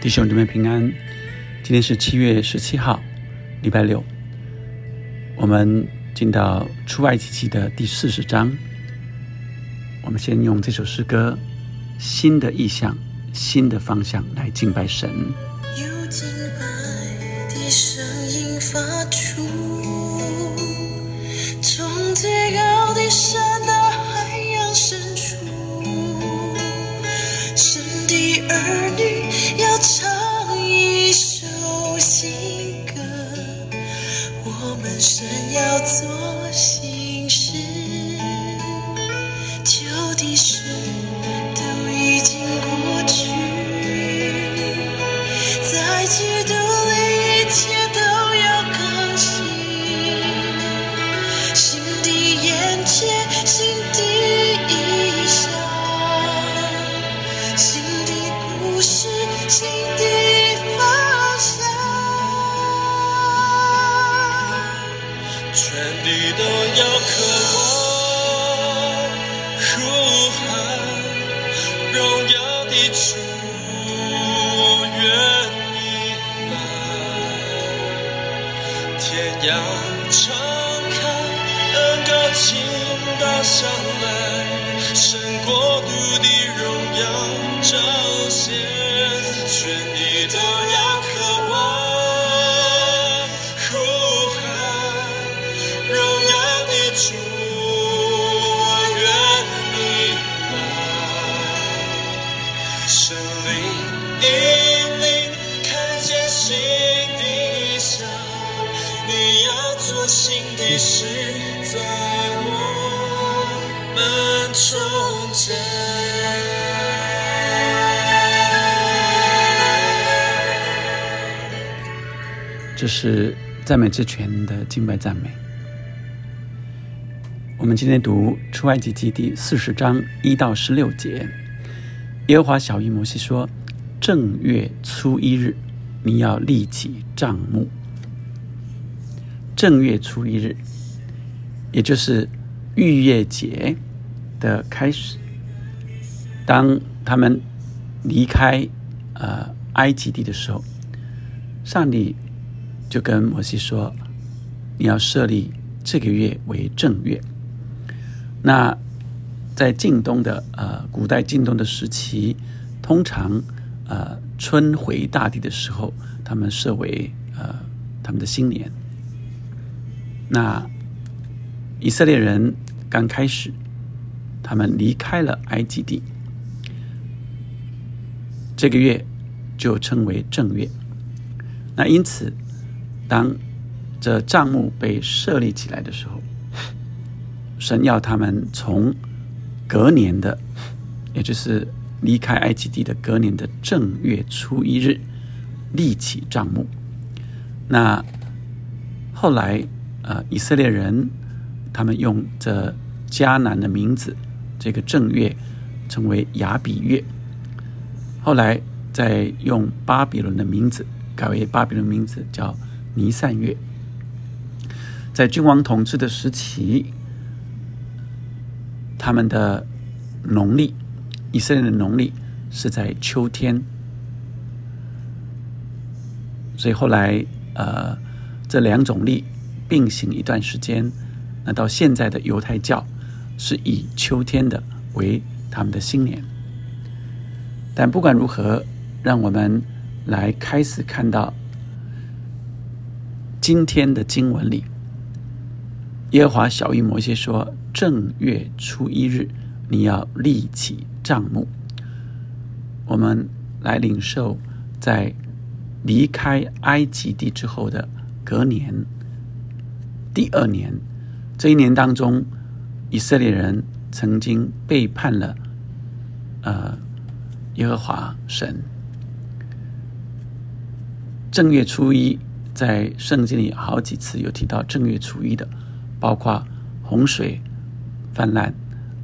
弟兄姊妹平安，今天是七月十七号，礼拜六。我们进到出埃及记的第四十章。我们先用这首诗歌《新的意象》、新的方向来敬拜神。有敬拜的声音发出，天要敞开，恩高倾倒下来，神国度的荣耀彰显，全地都要渴望新的事，在我们中间。这是赞美之泉的敬拜赞美。我们今天读出埃及记第四十章一到十六节。耶和华小谕摩西说：“正月初一日，你要立起帐幕。正月初一日，也就是逾越节的开始。当他们离开呃埃及地的时候，上帝就跟摩西说：“你要设立这个月为正月。”那在晋东的呃古代晋东的时期，通常呃春回大地的时候，他们设为呃他们的新年。那以色列人刚开始，他们离开了埃及地，这个月就称为正月。那因此，当这账目被设立起来的时候，神要他们从隔年的，也就是离开埃及地的隔年的正月初一日立起账目。那后来，呃，以色列人他们用这迦南的名字，这个正月称为亚比月。后来再用巴比伦的名字改为巴比伦名字叫尼散月。在君王统治的时期。他们的农历，以色列的农历是在秋天，所以后来呃这两种历并行一段时间，那到现在的犹太教是以秋天的为他们的新年。但不管如何，让我们来开始看到今天的经文里，耶和华小谕摩西说。正月初一日，你要立起帐幕。我们来领受在离开埃及地之后的隔年第二年，这一年当中，以色列人曾经背叛了呃耶和华神。正月初一，在圣经里好几次有提到正月初一的，包括洪水。泛滥，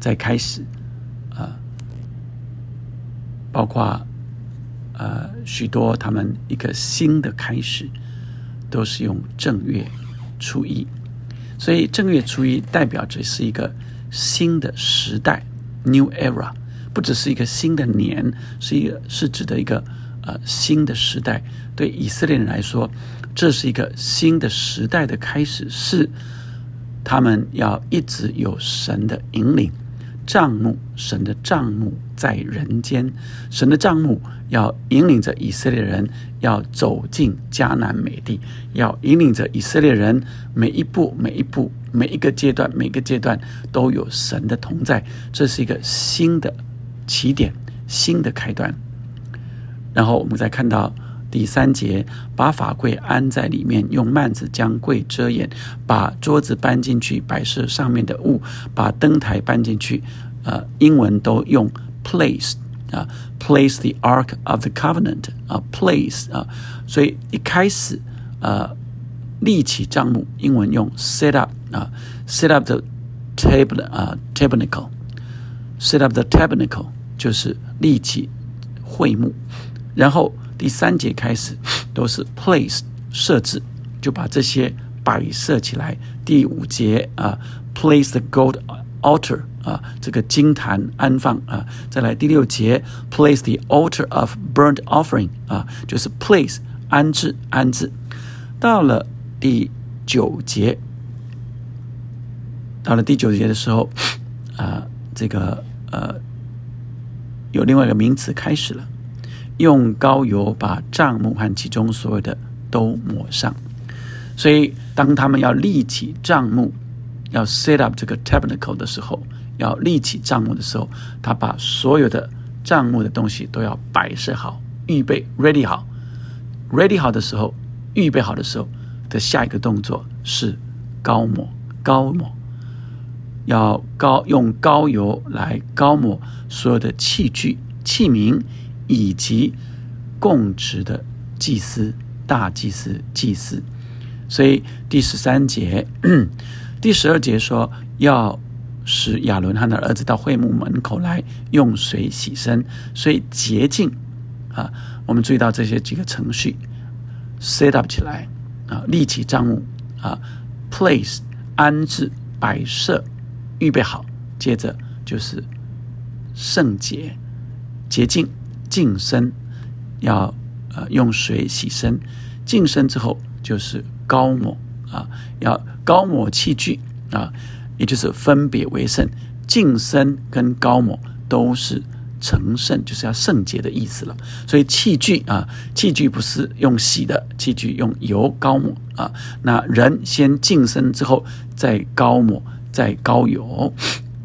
在开始，啊，包括呃许多他们一个新的开始，都是用正月初一，所以正月初一代表着是一个新的时代 （new era），不只是一个新的年，是一个是指的一个呃新的时代。对以色列人来说，这是一个新的时代的开始，是他们要一直有神的引领。帐幕，神的帐幕在人间，神的帐幕要引领着以色列人要走进迦南美地，要引领着以色列人每一步、每一步、每一个阶段、每个阶段都有神的同在。这是一个新的起点，新的开端。然后我们再看到。第三节，把法柜安在里面，用幔子将柜遮掩，把桌子搬进去，摆设上面的物，把灯台搬进去。呃，英文都用 place 啊，place the ark of the covenant 啊，place 啊，所以一开始呃，立起帐幕，英文用 set up 啊，set up the table 啊，tabernacle，set up the tabernacle 就是立起会幕，然后。第三节开始都是 place 设置，就把这些摆设起来。第五节啊，place the gold altar 啊，这个金坛安放啊。再来第六节，place the altar of burnt offering 啊，就是 place 安置安置。到了第九节，到了第九节的时候啊，这个呃，有另外一个名词开始了。用高油把帐幕和其中所有的都抹上，所以当他们要立起帐幕，要 set up 这个 tabernacle 的时候，要立起账目的时候，他把所有的账目的东西都要摆设好，预备 ready 好，ready 好的时候，预备好的时候的下一个动作是高抹，高抹，要高用高油来高抹所有的器具器皿。以及供职的祭司、大祭司、祭司，所以第十三节、第十二节说，要使亚伦和他的儿子到会幕门口来用水洗身，所以洁净啊。我们注意到这些几个程序，set up 起来啊，立起帐幕啊，place 安置、摆设、预备好，接着就是圣洁、洁净。净身要呃用水洗身，净身之后就是高抹啊，要高抹器具啊，也就是分别为圣。净身跟高抹都是成圣，就是要圣洁的意思了。所以器具啊，器具不是用洗的，器具用油高抹啊。那人先净身之后再高抹，再高油。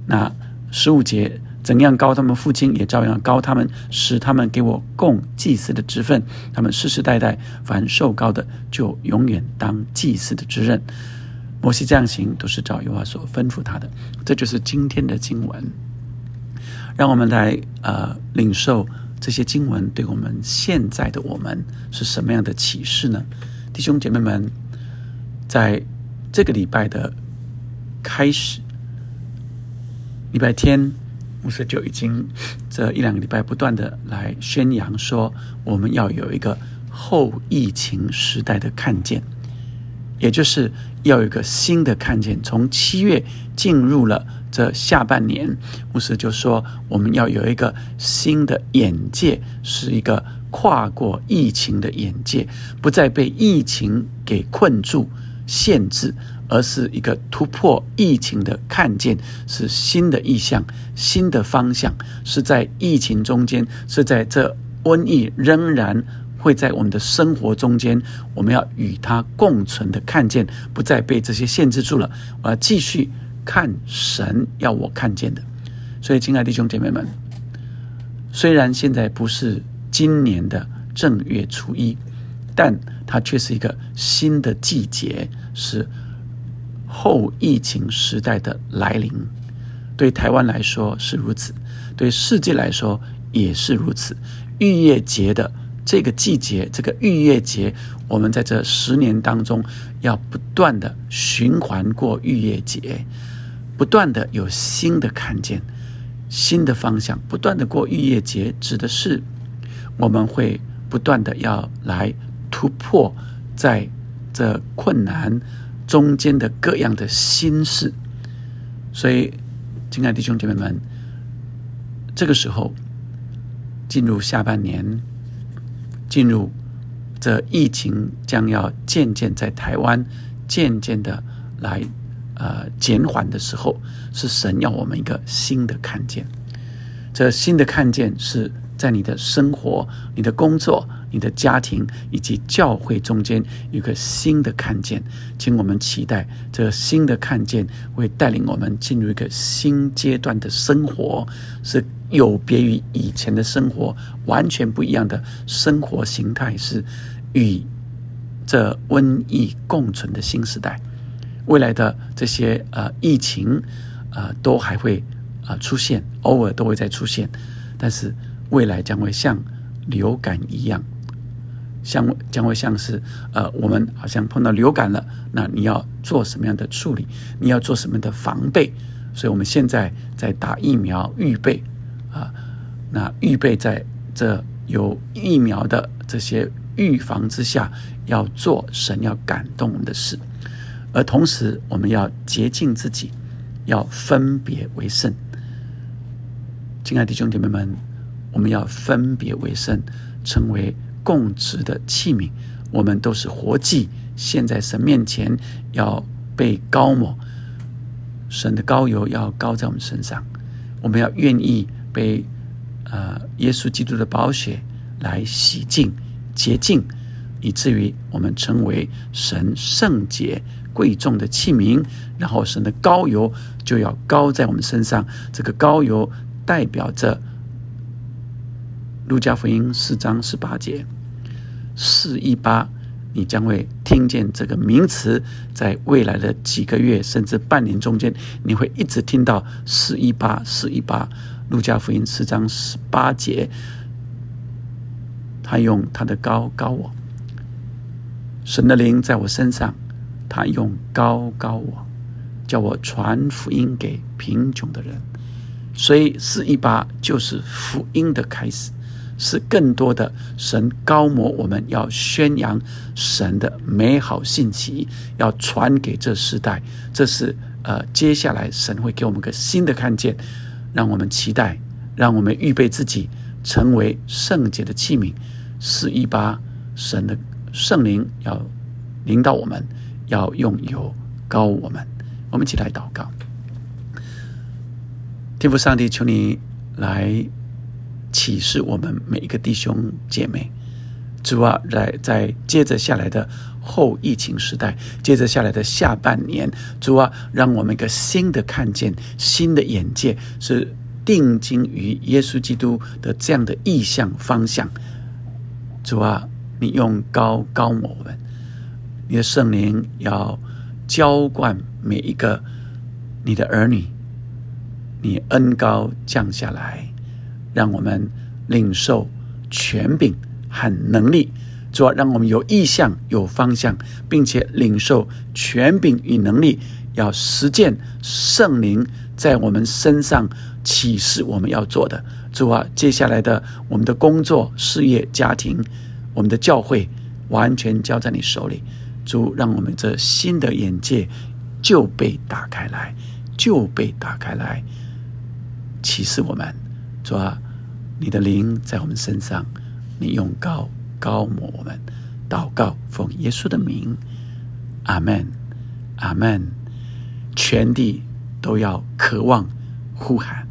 那十五节。怎样高他们父亲，也照样高他们，使他们给我供祭司的职分。他们世世代代凡受高的，就永远当祭司的职任。摩西这样行，都是照犹华所吩咐他的。这就是今天的经文。让我们来呃领受这些经文对我们现在的我们是什么样的启示呢？弟兄姐妹们，在这个礼拜的开始，礼拜天。牧师就已经这一两个礼拜不断的来宣扬说，我们要有一个后疫情时代的看见，也就是要有一个新的看见。从七月进入了这下半年，牧师就说，我们要有一个新的眼界，是一个跨过疫情的眼界，不再被疫情给困住、限制。而是一个突破疫情的看见，是新的意向、新的方向，是在疫情中间，是在这瘟疫仍然会在我们的生活中间，我们要与它共存的看见，不再被这些限制住了。我要继续看神要我看见的。所以，亲爱的弟兄姐妹们，虽然现在不是今年的正月初一，但它却是一个新的季节，是。后疫情时代的来临，对台湾来说是如此，对世界来说也是如此。逾越节的这个季节，这个逾越节，我们在这十年当中要不断的循环过逾越节，不断的有新的看见，新的方向，不断的过逾越节，指的是我们会不断的要来突破在这困难。中间的各样的心事，所以，亲爱的弟兄姐妹们，这个时候进入下半年，进入这疫情将要渐渐在台湾渐渐的来呃减缓的时候，是神要我们一个新的看见。这新的看见是在你的生活、你的工作、你的家庭以及教会中间有一个新的看见，请我们期待这新的看见会带领我们进入一个新阶段的生活，是有别于以前的生活，完全不一样的生活形态，是与这瘟疫共存的新时代。未来的这些呃疫情，呃都还会。啊，出现偶尔都会再出现，但是未来将会像流感一样，像将会像是呃，我们好像碰到流感了，那你要做什么样的处理？你要做什么样的防备？所以我们现在在打疫苗预备啊，那预备在这有疫苗的这些预防之下，要做神要感动我们的事，而同时我们要洁净自己，要分别为圣。亲爱的兄姐妹们，我们要分别为圣，成为供职的器皿。我们都是活祭，现在神面前要被高抹，神的膏油要膏在我们身上。我们要愿意被呃耶稣基督的宝血来洗净、洁净，以至于我们成为神圣洁贵重的器皿。然后神的膏油就要膏在我们身上，这个膏油。代表着路加福音四章十八节，四一八，你将会听见这个名词，在未来的几个月甚至半年中间，你会一直听到四一八四一八。路加福音四章十八节，他用他的高高我，神的灵在我身上，他用高高我，叫我传福音给贫穷的人。所以四一八就是福音的开始，是更多的神高摩我们要宣扬神的美好信息，要传给这时代。这是呃，接下来神会给我们个新的看见，让我们期待，让我们预备自己成为圣洁的器皿。四一八，神的圣灵要领导我们，要用油膏我们。我们一起来祷告。天父上帝，求你来启示我们每一个弟兄姐妹。主啊，在在接着下来的后疫情时代，接着下来的下半年，主啊，让我们一个新的看见、新的眼界，是定睛于耶稣基督的这样的意向方向。主啊，你用高高我们，你的圣灵要浇灌每一个你的儿女。你恩高降下来，让我们领受权柄和能力，主要让我们有意向、有方向，并且领受权柄与能力，要实践圣灵在我们身上启示我们要做的。主啊，接下来的我们的工作、事业、家庭，我们的教会，完全交在你手里。主，让我们这新的眼界就被打开来，就被打开来。启示我们，主啊，你的灵在我们身上，你用高高抹我们，祷告奉耶稣的名，阿门，阿门，全地都要渴望呼喊。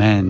阿门。